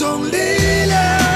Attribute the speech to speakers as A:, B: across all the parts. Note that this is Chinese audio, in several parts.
A: it's only.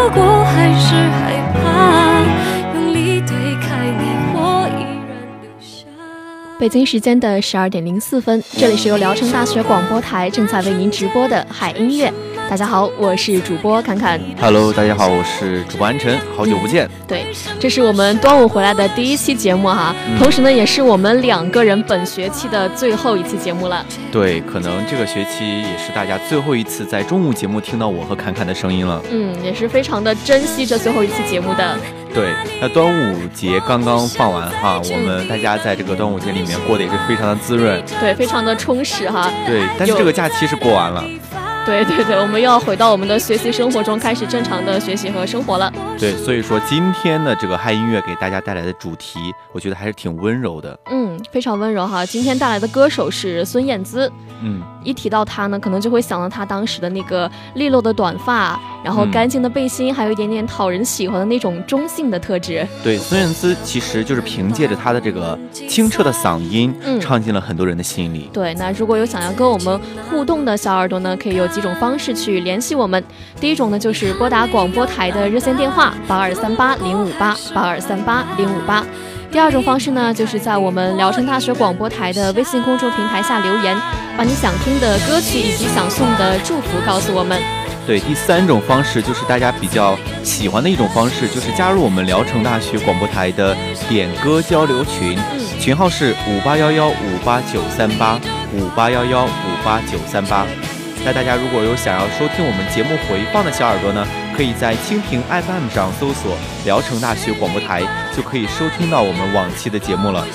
A: 不过还是害怕用力推开你，我依然留下。
B: 北京时间的十二点零四分，这里是由聊城大学广播台正在为您直播的海音乐。大家好，我是主播侃侃。
C: Hello，大家好，我是主播安晨，好久不见。
B: 对，这是我们端午回来的第一期节目哈，同时呢，也是我们两个人本学期的最后一期节目了。
C: 对，可能这个学期也是大家最后一次在中午节目听到我和侃侃的声音了。
B: 嗯，也是非常的珍惜这最后一期节目的。
C: 对，那端午节刚刚放完哈，我们大家在这个端午节里面过得也是非常的滋润，
B: 对，非常的充实哈。
C: 对，但是这个假期是过完了。
B: 对对对，我们又要回到我们的学习生活中，开始正常的学习和生活了。
C: 对，所以说今天的这个嗨音乐给大家带来的主题，我觉得还是挺温柔的。
B: 嗯，非常温柔哈。今天带来的歌手是孙燕姿。
C: 嗯，
B: 一提到他呢，可能就会想到他当时的那个利落的短发，然后干净的背心，还有一点点讨人喜欢的那种中性的特质。
C: 对，孙燕姿其实就是凭借着她的这个清澈的嗓音，唱进了很多人的心里。
B: 对，那如果有想要跟我们互动的小耳朵呢，可以有几种方式去联系我们。第一种呢，就是拨打广播台的热线电话八二三八零五八八二三八零五八。第二种方式呢，就是在我们聊城大学广播台的微信公众平台下留言，把你想听的歌曲以及想送的祝福告诉我们。
C: 对，第三种方式就是大家比较喜欢的一种方式，就是加入我们聊城大学广播台的点歌交流群，群号是五八幺幺五八九三八五八幺幺五八九三八。那大家如果有想要收听我们节目回放的小耳朵呢，可以在蜻蜓 FM 上搜索聊城大学广播台，就可以收听到我们往期的节目了。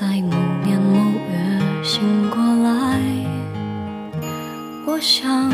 A: 在某年某月醒过来。我想，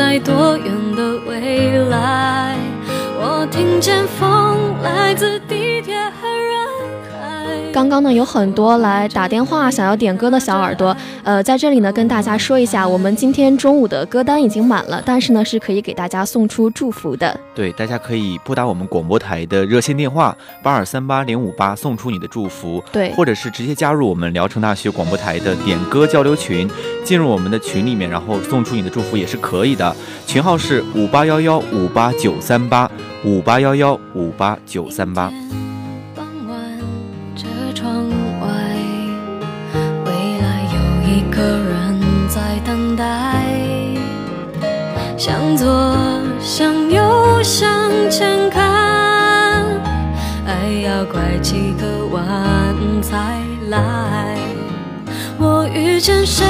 A: 在多远的未来？我听见风来自。
B: 刚刚呢，有很多来打电话想要点歌的小耳朵，呃，在这里呢跟大家说一下，我们今天中午的歌单已经满了，但是呢是可以给大家送出祝福的。
C: 对，大家可以拨打我们广播台的热线电话八二三八零五八，送出你的祝福。
B: 对
C: 或者是直接加入我们聊城大学广播台的点歌交流群，进入我们的群里面，然后送出你的祝福也是可以的。群号是五八幺幺五八九三八五八幺幺五八九三八。
A: 个人在等待。向左，向右，向前看，爱要拐几个弯才来。我遇见谁，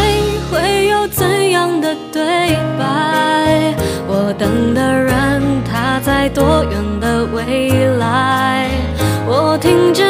A: 会有怎样的对白？我等的人，他在多远的未来？我听见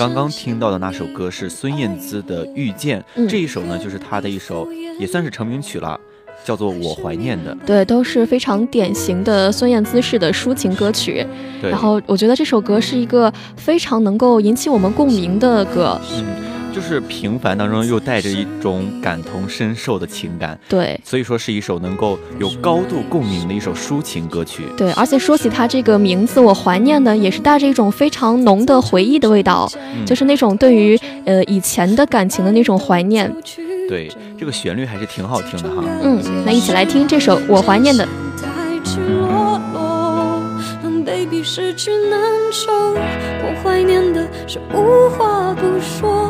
C: 刚刚听到的那首歌是孙燕姿的《遇见》，
B: 嗯
C: 这一首呢就是她的一首，也算是成名曲了，叫做《我怀念的》。
B: 对，都是非常典型的孙燕姿式的抒情歌曲。
C: 对，
B: 然后我觉得这首歌是一个非常能够引起我们共鸣的歌。
C: 嗯，就是平凡当中又带着一种感同身受的情感，
B: 对
C: 所以说是一首能够有高度共鸣的一首抒情歌曲。
B: 对，而且说起它这个名字，我怀念的也是带着一种非常浓的回忆的味道，
C: 嗯
B: 就是那种对于呃以前的感情的那种怀念。
C: 对，这个旋律还是挺好听的哈。
B: 嗯，那一起来听这首《我怀念的》。
A: 太赤裸裸，让 baby 失去难受。我怀念的是无话不说，我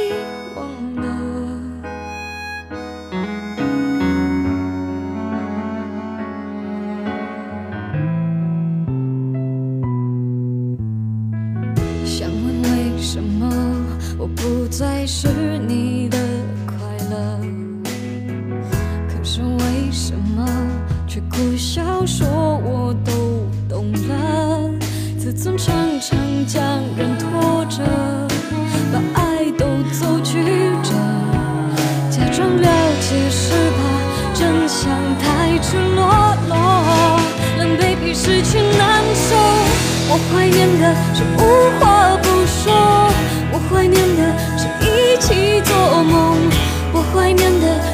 A: 想太赤裸裸，狼狈比失去难受。我怀念的是无话不说，我怀念的是一起做梦，我怀念的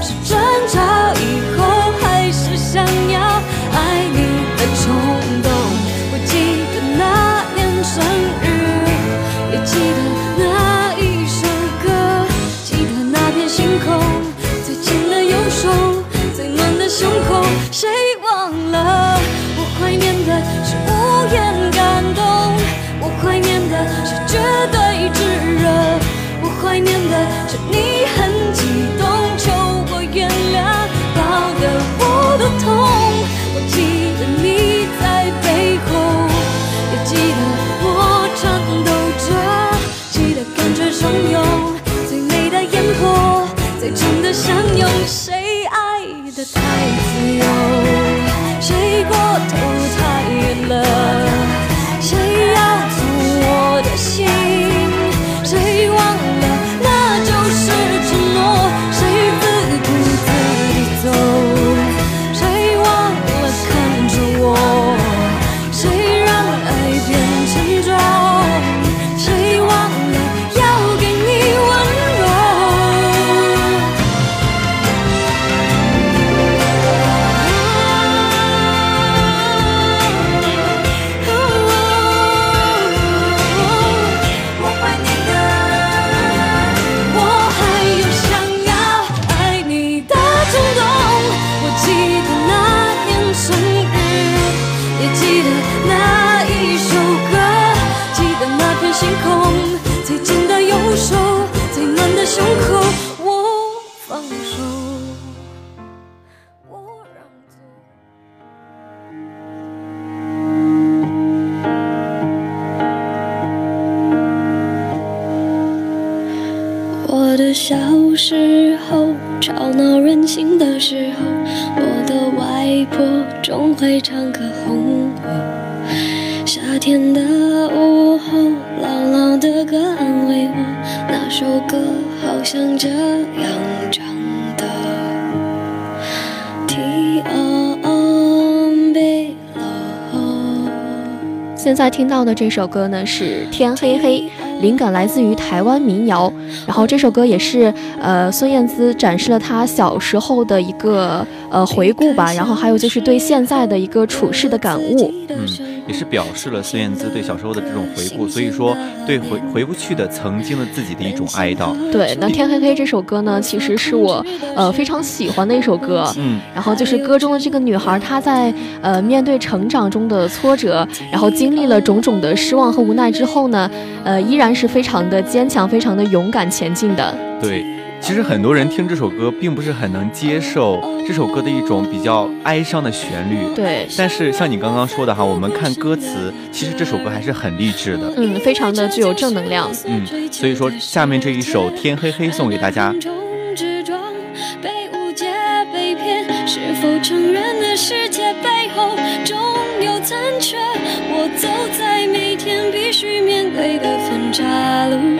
B: 在听到的这首歌呢是《天黑黑》，灵感来自于台湾民谣。然后这首歌也是呃孙燕姿展示了她小时候的一个呃回顾吧，然后还有就是对现在的一个处事的感悟。
C: 嗯，也是表示了孙燕姿对小时候的这种回顾，所以说对回回不去的曾经的自己的一种哀悼。
B: 对，那《天黑黑》这首歌呢，其实是我呃非常喜欢的一首歌。
C: 嗯，
B: 然后就是歌中的这个女孩，她在呃面对成长中的挫折，然后经历了种种的失望和无奈之后呢，呃依然是非常的坚强，非常的勇敢前进的。
C: 对。其实很多人听这首歌，并不是很能接受这首歌的一种比较哀伤的旋律。
B: 对，
C: 但是像你刚刚说的哈，我们看歌词，其实这首歌还是很励志的。
B: 嗯，非常的具有正能量。
C: 嗯，所以说下面这一首《天黑黑》送给大家。
A: 执着被误解、被骗，是否承认的世界背后总有残缺？我走在每天必须面对的分岔路，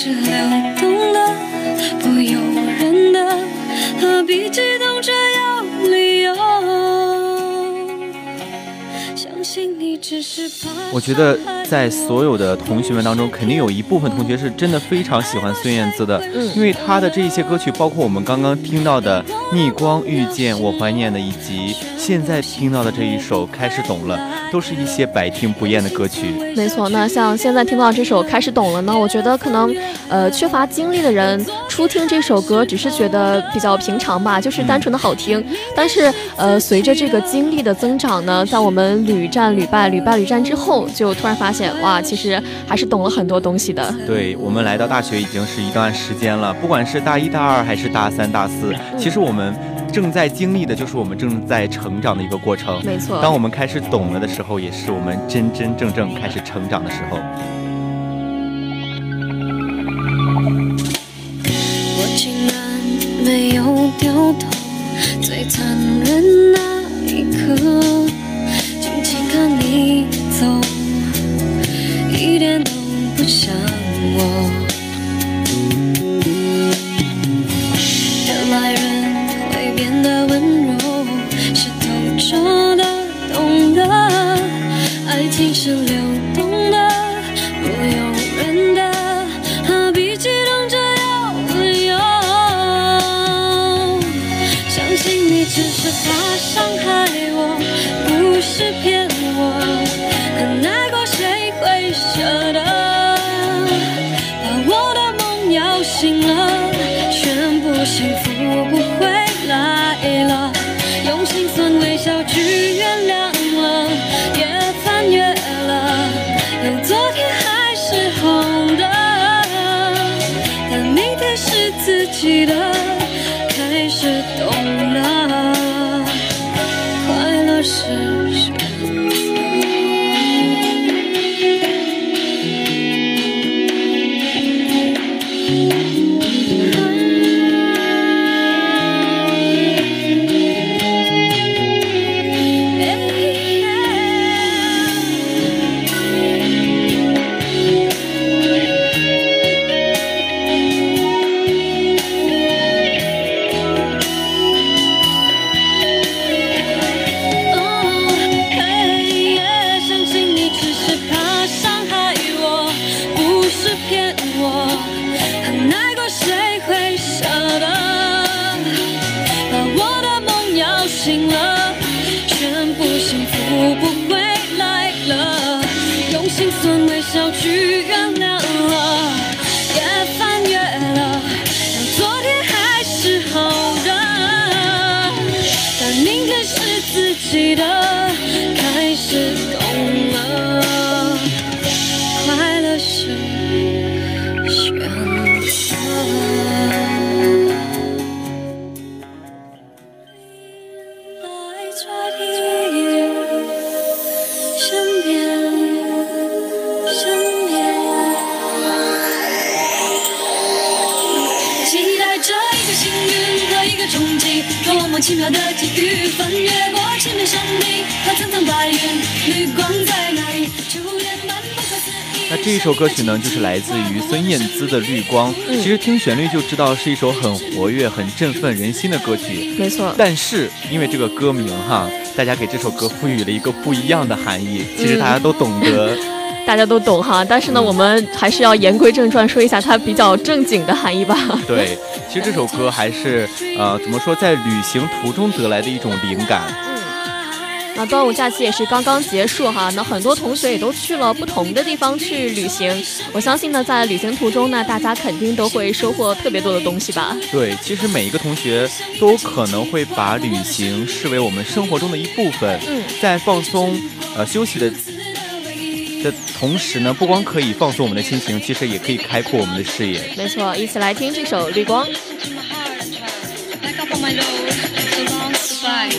A: 爱情
C: 我觉得在所有的同学们当中，肯定有一部分同学是真的非常喜欢孙燕姿的，
B: 嗯
C: 因为她的这一些歌曲，包括我们刚刚听到的《逆光遇见》，我怀念的，以及现在听到的这一首《开始懂了》，都是一些百听不厌的歌曲。
B: 没错，那像现在听到这首《开始懂了》呢，我觉得可能，呃，缺乏经历的人初听这首歌，只是觉得比较平常吧，就是单纯的好听。但是，呃，随着这个经历的增长呢，在我们屡战屡败、屡败屡战之后，就突然发现，哇，其实还是懂了很多东西的。
C: 对我们来到大学已经是一段时间了，不管是大一、大二还是大三、大四，其实我们正在经历的就是我们正在成长的一个过程。
B: 没错，
C: 当我们开始懂了的时候，也是我们真真正正开始成长的时候。
A: 我竟然没有掉头，最残忍要醒了，全部幸福不回来。奇妙的际遇，翻越过千面山顶和层层白云，绿光在哪里？秋叶漫不可思议。
C: 那这一首歌曲呢，就是来自于孙燕姿的《绿光》。其实听旋律就知道是一首很活跃、很振奋人心的歌曲。
B: 没错，
C: 但是因为这个歌名哈，大家给这首歌赋予了一个不一样的含义。其实大家都懂得，
B: 大家都懂哈。但是呢，我们还是要言归正传，说一下它比较正经的含义吧。
C: 对，其实这首歌还是呃，怎么说，在旅行途中得来的一种灵感。
B: 那端午假期也是刚刚结束哈，那很多同学也都去了不同的地方去旅行。我相信呢，在旅行途中呢，大家肯定都会收获特别多的东西吧。
C: 对，其实每一个同学都可能会把旅行视为我们生活中的一部分。
B: 嗯，
C: 在放松、呃休息的的同时呢，不光可以放松我们的心情，其实也可以开阔我们的视野。
B: 没错，一起来听这首《绿光》。
A: Back up on my road, so long goodbye.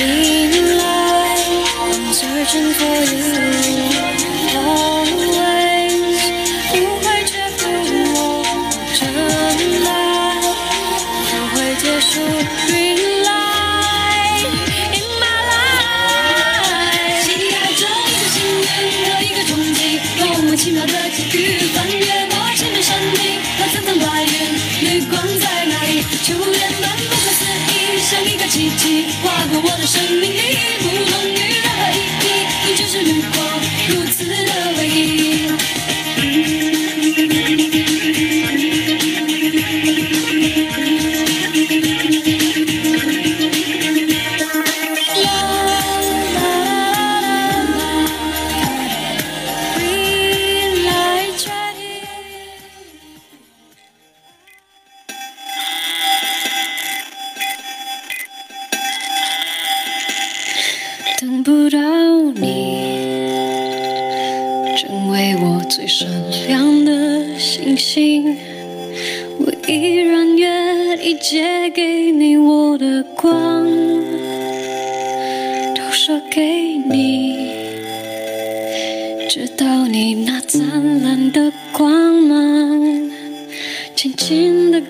A: Moonlight, I'm searching for you. 我的生命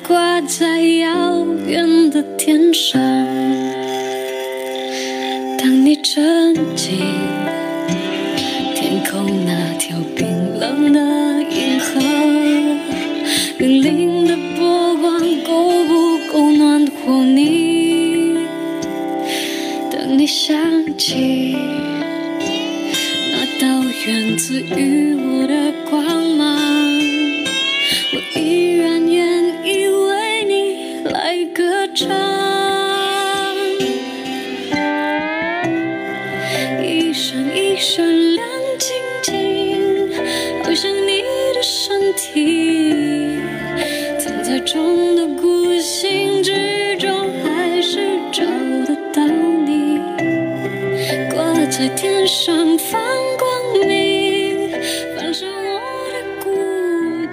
A: 挂在遥远的天上。当你沉浸天空那条冰冷的银河，粼粼的波光够不够暖和你？当你想起那道源自于我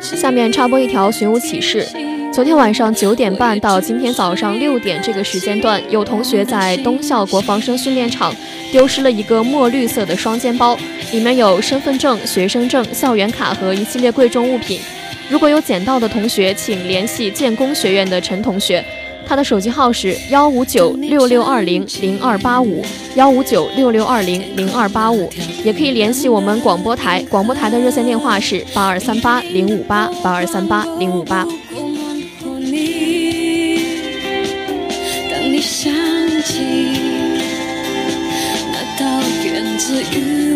B: 下面插播一条寻物启事。昨天晚上九点半到今天早上六点这个时间段，有同学在东校国防生训练场丢失了一个墨绿色的双肩包，里面有身份证、学生证、校园卡和一系列贵重物品。如果有捡到的同学，请联系建工学院的陈同学，他的手机号是幺五九六六二零零二八五幺五九六六二零零二八五，也可以联系我们广播台，广播台的热线电话是八二三八零五八八二三八零五八。
A: 够暖和你。当你想起那道源自于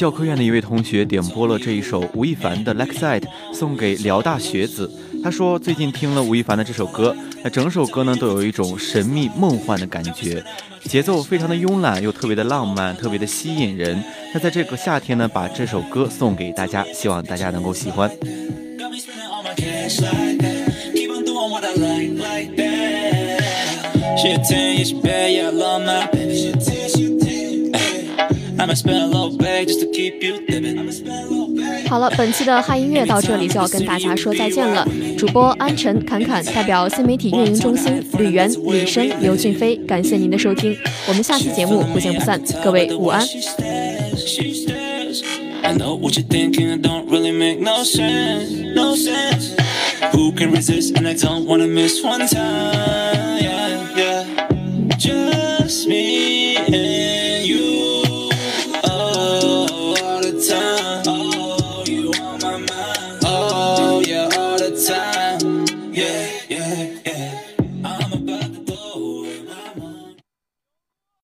C: 教科院的一位同学点播了这一首吴亦凡的《Like That》，送给辽大学子。他说最近听了吴亦凡的这首歌，那整首歌呢都有一种神秘梦幻的感觉，节奏非常的慵懒又特别的浪漫，特别的吸引人。那在这个夏天呢，把这首歌送给大家，希望大家能够喜欢。
D: 好了，本期的嗨音乐到这里就要跟大家说再见了。主播安晨、侃侃代表新媒体运营中心，吕源、李生、刘俊飞，感谢您的收听，我们下期节目不见不散。各位午安。Who can resist? And I don't wanna miss one time. Yeah, yeah. Just me